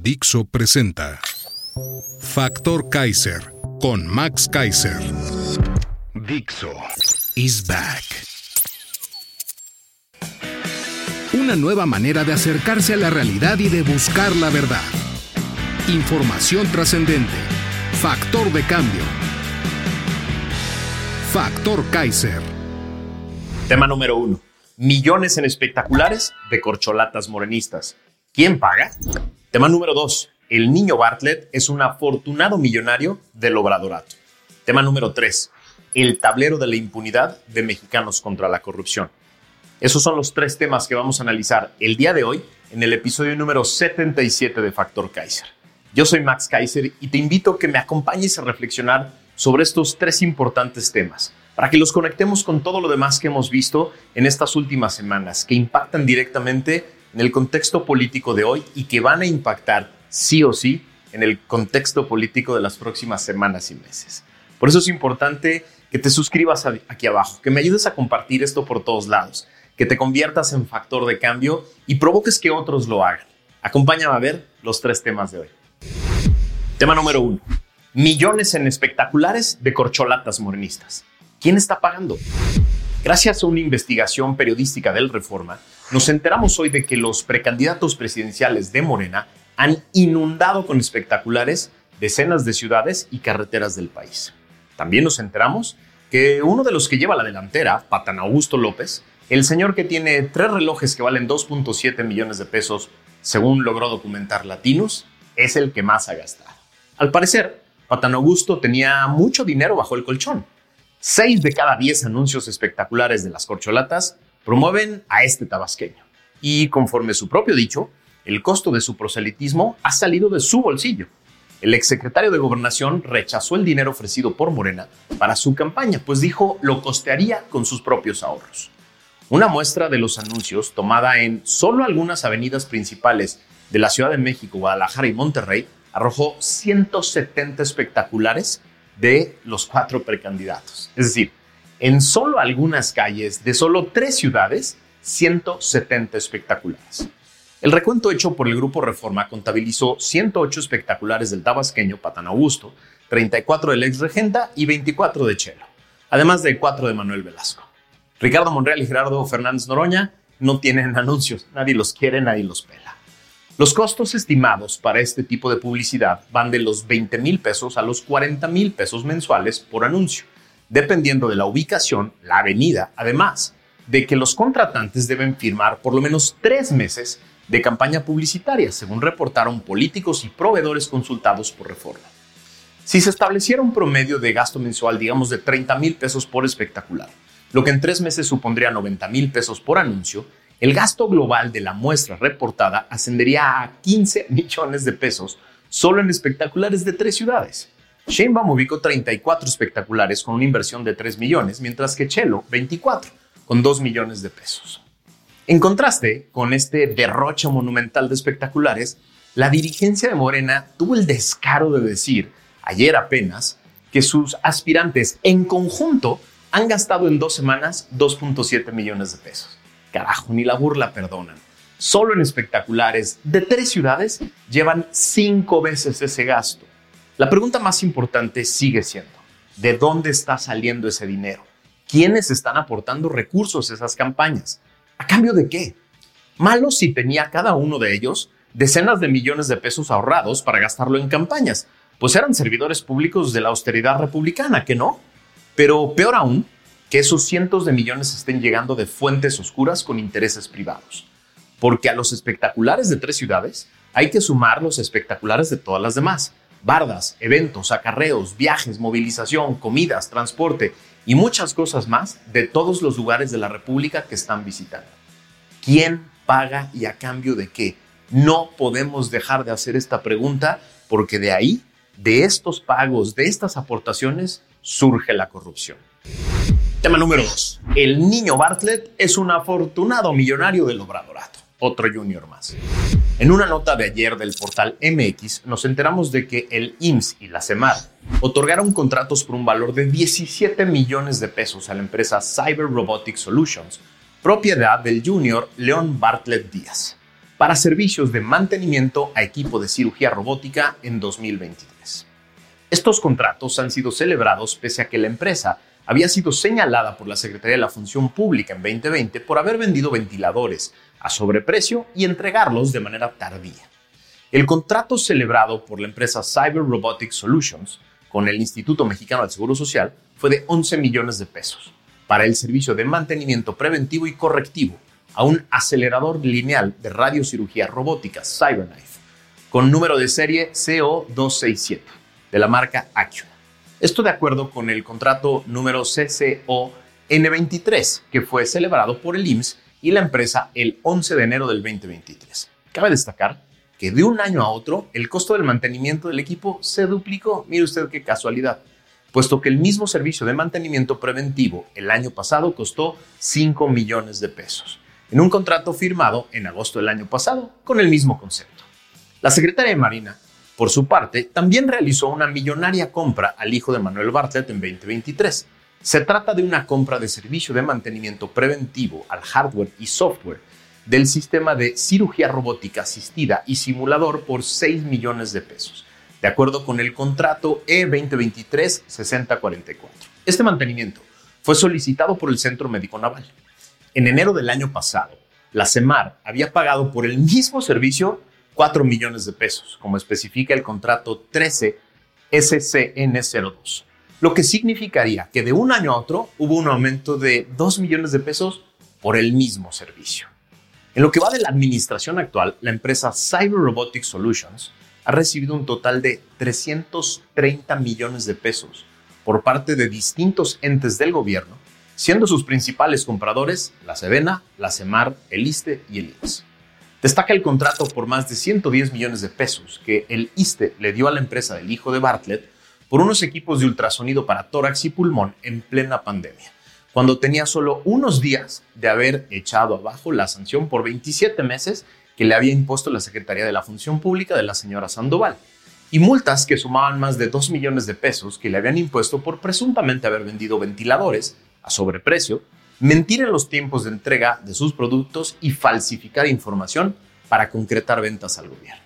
Dixo presenta Factor Kaiser con Max Kaiser. Dixo is back. Una nueva manera de acercarse a la realidad y de buscar la verdad. Información trascendente. Factor de cambio. Factor Kaiser. Tema número uno. Millones en espectaculares de corcholatas morenistas. ¿Quién paga? Tema número dos. El niño Bartlett es un afortunado millonario del obradorato. Tema número tres. El tablero de la impunidad de mexicanos contra la corrupción. Esos son los tres temas que vamos a analizar el día de hoy en el episodio número 77 de Factor Kaiser. Yo soy Max Kaiser y te invito a que me acompañes a reflexionar sobre estos tres importantes temas para que los conectemos con todo lo demás que hemos visto en estas últimas semanas, que impactan directamente en el contexto político de hoy y que van a impactar sí o sí en el contexto político de las próximas semanas y meses. Por eso es importante que te suscribas aquí abajo, que me ayudes a compartir esto por todos lados, que te conviertas en factor de cambio y provoques que otros lo hagan. Acompáñame a ver los tres temas de hoy. Tema número uno. Millones en espectaculares de corcholatas morenistas. ¿Quién está pagando? Gracias a una investigación periodística del Reforma, nos enteramos hoy de que los precandidatos presidenciales de Morena han inundado con espectaculares decenas de ciudades y carreteras del país. También nos enteramos que uno de los que lleva la delantera, Patan Augusto López, el señor que tiene tres relojes que valen 2.7 millones de pesos, según logró documentar Latinos, es el que más ha gastado. Al parecer, Patan Augusto tenía mucho dinero bajo el colchón. Seis de cada diez anuncios espectaculares de las corcholatas promueven a este tabasqueño. Y conforme su propio dicho, el costo de su proselitismo ha salido de su bolsillo. El exsecretario de Gobernación rechazó el dinero ofrecido por Morena para su campaña, pues dijo lo costearía con sus propios ahorros. Una muestra de los anuncios tomada en solo algunas avenidas principales de la Ciudad de México, Guadalajara y Monterrey arrojó 170 espectaculares de los cuatro precandidatos. Es decir, en solo algunas calles de solo tres ciudades, 170 espectaculares. El recuento hecho por el Grupo Reforma contabilizó 108 espectaculares del tabasqueño Patán Augusto, 34 del ex regenta y 24 de Chelo, además de 4 de Manuel Velasco. Ricardo Monreal y Gerardo Fernández Noroña no tienen anuncios, nadie los quiere, nadie los pela. Los costos estimados para este tipo de publicidad van de los 20 mil pesos a los 40 mil pesos mensuales por anuncio dependiendo de la ubicación, la avenida, además de que los contratantes deben firmar por lo menos tres meses de campaña publicitaria, según reportaron políticos y proveedores consultados por Reforma. Si se estableciera un promedio de gasto mensual, digamos, de 30 mil pesos por espectacular, lo que en tres meses supondría 90 mil pesos por anuncio, el gasto global de la muestra reportada ascendería a 15 millones de pesos solo en espectaculares de tres ciudades. Sheinbaum ubicó 34 espectaculares con una inversión de 3 millones, mientras que Chelo 24, con 2 millones de pesos. En contraste con este derroche monumental de espectaculares, la dirigencia de Morena tuvo el descaro de decir, ayer apenas, que sus aspirantes en conjunto han gastado en dos semanas 2.7 millones de pesos. Carajo, ni la burla perdonan. Solo en espectaculares de tres ciudades llevan cinco veces ese gasto. La pregunta más importante sigue siendo, ¿de dónde está saliendo ese dinero? ¿Quiénes están aportando recursos a esas campañas? ¿A cambio de qué? Malo si tenía cada uno de ellos decenas de millones de pesos ahorrados para gastarlo en campañas, pues eran servidores públicos de la austeridad republicana, ¿que no? Pero peor aún, que esos cientos de millones estén llegando de fuentes oscuras con intereses privados. Porque a los espectaculares de tres ciudades hay que sumar los espectaculares de todas las demás bardas, eventos, acarreos, viajes, movilización, comidas, transporte y muchas cosas más de todos los lugares de la República que están visitando. ¿Quién paga y a cambio de qué? No podemos dejar de hacer esta pregunta porque de ahí, de estos pagos, de estas aportaciones, surge la corrupción. Tema número 2. El niño Bartlett es un afortunado millonario del obradorato. Otro junior más. En una nota de ayer del portal MX nos enteramos de que el IMSS y la CEMAR otorgaron contratos por un valor de 17 millones de pesos a la empresa Cyber Robotics Solutions, propiedad del junior León Bartlett Díaz, para servicios de mantenimiento a equipo de cirugía robótica en 2023. Estos contratos han sido celebrados pese a que la empresa había sido señalada por la Secretaría de la Función Pública en 2020 por haber vendido ventiladores a sobreprecio y entregarlos de manera tardía. El contrato celebrado por la empresa Cyber Robotics Solutions con el Instituto Mexicano del Seguro Social fue de 11 millones de pesos para el servicio de mantenimiento preventivo y correctivo a un acelerador lineal de radiocirugía robótica CyberKnife con número de serie CO267 de la marca Acura. Esto de acuerdo con el contrato número CCO N23 que fue celebrado por el IMSS y la empresa el 11 de enero del 2023. Cabe destacar que de un año a otro el costo del mantenimiento del equipo se duplicó. Mire usted qué casualidad, puesto que el mismo servicio de mantenimiento preventivo el año pasado costó 5 millones de pesos, en un contrato firmado en agosto del año pasado con el mismo concepto. La secretaria de Marina, por su parte, también realizó una millonaria compra al hijo de Manuel Bartlett en 2023 se trata de una compra de servicio de mantenimiento preventivo al hardware y software del sistema de cirugía robótica asistida y simulador por 6 millones de pesos, de acuerdo con el contrato E2023-6044. Este mantenimiento fue solicitado por el Centro Médico Naval. En enero del año pasado, la CEMAR había pagado por el mismo servicio 4 millones de pesos, como especifica el contrato 13 SCN02 lo que significaría que de un año a otro hubo un aumento de 2 millones de pesos por el mismo servicio. En lo que va de la administración actual, la empresa Cyber Robotics Solutions ha recibido un total de 330 millones de pesos por parte de distintos entes del gobierno, siendo sus principales compradores la Sedena, la CEMAR, el ISTE y el IMSS. Destaca el contrato por más de 110 millones de pesos que el ISTE le dio a la empresa del hijo de Bartlett por unos equipos de ultrasonido para tórax y pulmón en plena pandemia, cuando tenía solo unos días de haber echado abajo la sanción por 27 meses que le había impuesto la Secretaría de la Función Pública de la señora Sandoval, y multas que sumaban más de 2 millones de pesos que le habían impuesto por presuntamente haber vendido ventiladores a sobreprecio, mentir en los tiempos de entrega de sus productos y falsificar información para concretar ventas al gobierno.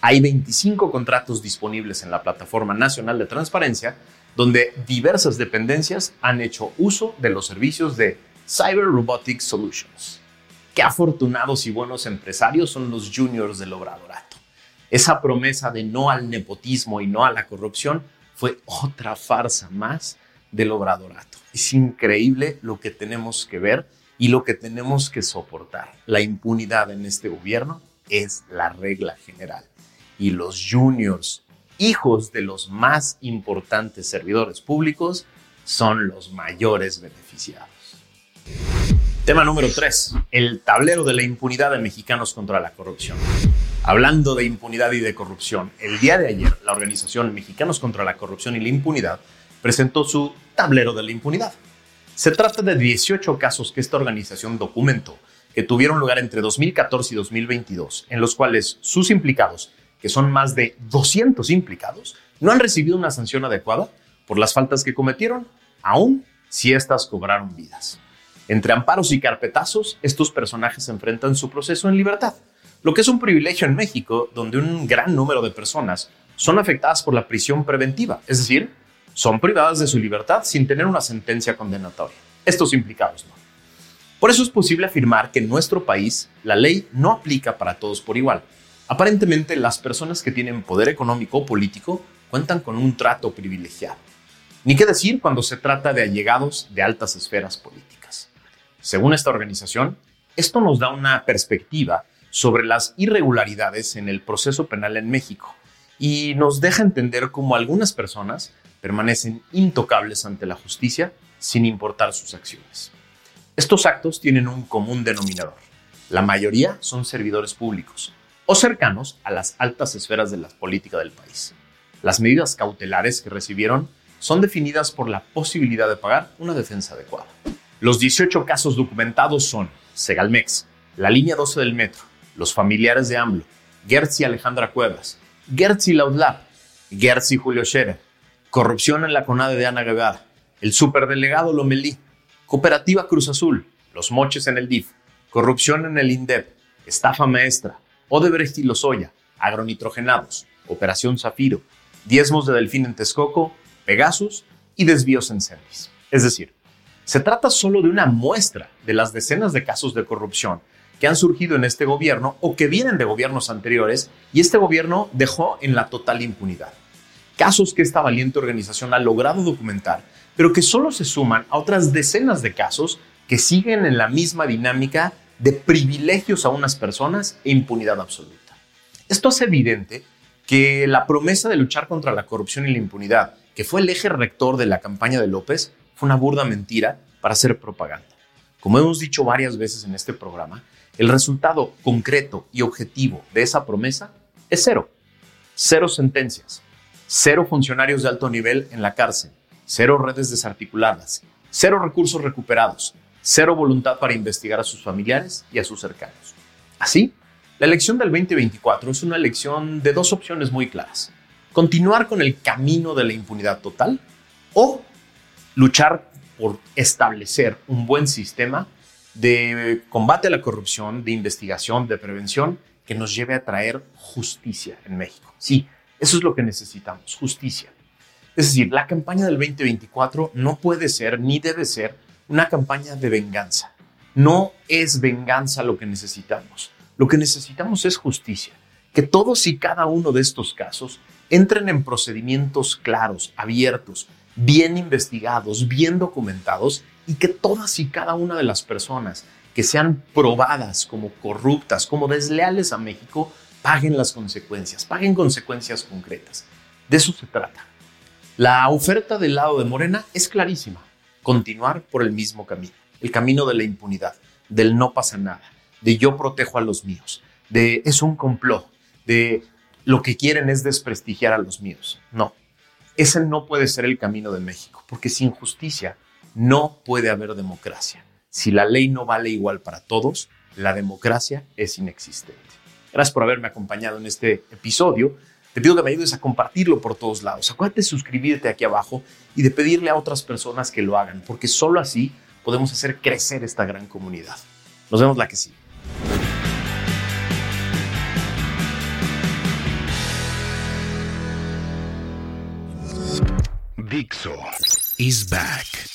Hay 25 contratos disponibles en la Plataforma Nacional de Transparencia, donde diversas dependencias han hecho uso de los servicios de Cyber Robotics Solutions. Qué afortunados y buenos empresarios son los juniors del Obradorato. Esa promesa de no al nepotismo y no a la corrupción fue otra farsa más del Obradorato. Es increíble lo que tenemos que ver y lo que tenemos que soportar. La impunidad en este gobierno es la regla general y los juniors, hijos de los más importantes servidores públicos, son los mayores beneficiados. Tema número 3. El tablero de la impunidad de mexicanos contra la corrupción. Hablando de impunidad y de corrupción, el día de ayer la organización Mexicanos contra la Corrupción y la Impunidad presentó su tablero de la impunidad. Se trata de 18 casos que esta organización documentó que tuvieron lugar entre 2014 y 2022, en los cuales sus implicados que son más de 200 implicados, no han recibido una sanción adecuada por las faltas que cometieron, aun si éstas cobraron vidas. Entre amparos y carpetazos, estos personajes enfrentan su proceso en libertad, lo que es un privilegio en México, donde un gran número de personas son afectadas por la prisión preventiva, es decir, son privadas de su libertad sin tener una sentencia condenatoria. Estos implicados no. Por eso es posible afirmar que en nuestro país la ley no aplica para todos por igual, Aparentemente, las personas que tienen poder económico o político cuentan con un trato privilegiado. Ni qué decir cuando se trata de allegados de altas esferas políticas. Según esta organización, esto nos da una perspectiva sobre las irregularidades en el proceso penal en México y nos deja entender cómo algunas personas permanecen intocables ante la justicia sin importar sus acciones. Estos actos tienen un común denominador La mayoría son servidores públicos o cercanos a las altas esferas de la política del país. Las medidas cautelares que recibieron son definidas por la posibilidad de pagar una defensa adecuada. Los 18 casos documentados son Segalmex, la línea 12 del metro, los familiares de AMLO, Gertz y Alejandra Cuevas, Gertz y Laudlab, Gertz y Julio Scherer, corrupción en la CONADE de Ana Guevara, el superdelegado Lomelí, Cooperativa Cruz Azul, los moches en el DIF, corrupción en el INDEP, estafa maestra, Odebrecht y Lozoya, agronitrogenados, Operación Zafiro, diezmos de Delfín en Texcoco, Pegasus y desvíos en Cendis. Es decir, se trata solo de una muestra de las decenas de casos de corrupción que han surgido en este gobierno o que vienen de gobiernos anteriores y este gobierno dejó en la total impunidad. Casos que esta valiente organización ha logrado documentar, pero que solo se suman a otras decenas de casos que siguen en la misma dinámica de privilegios a unas personas e impunidad absoluta. Esto hace evidente que la promesa de luchar contra la corrupción y la impunidad, que fue el eje rector de la campaña de López, fue una burda mentira para hacer propaganda. Como hemos dicho varias veces en este programa, el resultado concreto y objetivo de esa promesa es cero. Cero sentencias, cero funcionarios de alto nivel en la cárcel, cero redes desarticuladas, cero recursos recuperados, cero voluntad para investigar a sus familiares y a sus cercanos. Así, la elección del 2024 es una elección de dos opciones muy claras. Continuar con el camino de la impunidad total o luchar por establecer un buen sistema de combate a la corrupción, de investigación, de prevención, que nos lleve a traer justicia en México. Sí, eso es lo que necesitamos, justicia. Es decir, la campaña del 2024 no puede ser ni debe ser una campaña de venganza. No es venganza lo que necesitamos. Lo que necesitamos es justicia. Que todos y cada uno de estos casos entren en procedimientos claros, abiertos, bien investigados, bien documentados y que todas y cada una de las personas que sean probadas como corruptas, como desleales a México, paguen las consecuencias, paguen consecuencias concretas. De eso se trata. La oferta del lado de Morena es clarísima, continuar por el mismo camino, el camino de la impunidad, del no pasa nada, de yo protejo a los míos, de es un complot, de lo que quieren es desprestigiar a los míos. No, ese no puede ser el camino de México, porque sin justicia no puede haber democracia. Si la ley no vale igual para todos, la democracia es inexistente. Gracias por haberme acompañado en este episodio. Te pido que me ayudes a compartirlo por todos lados. Acuérdate de suscribirte aquí abajo y de pedirle a otras personas que lo hagan, porque solo así podemos hacer crecer esta gran comunidad. Nos vemos la que sigue. Dixo is back.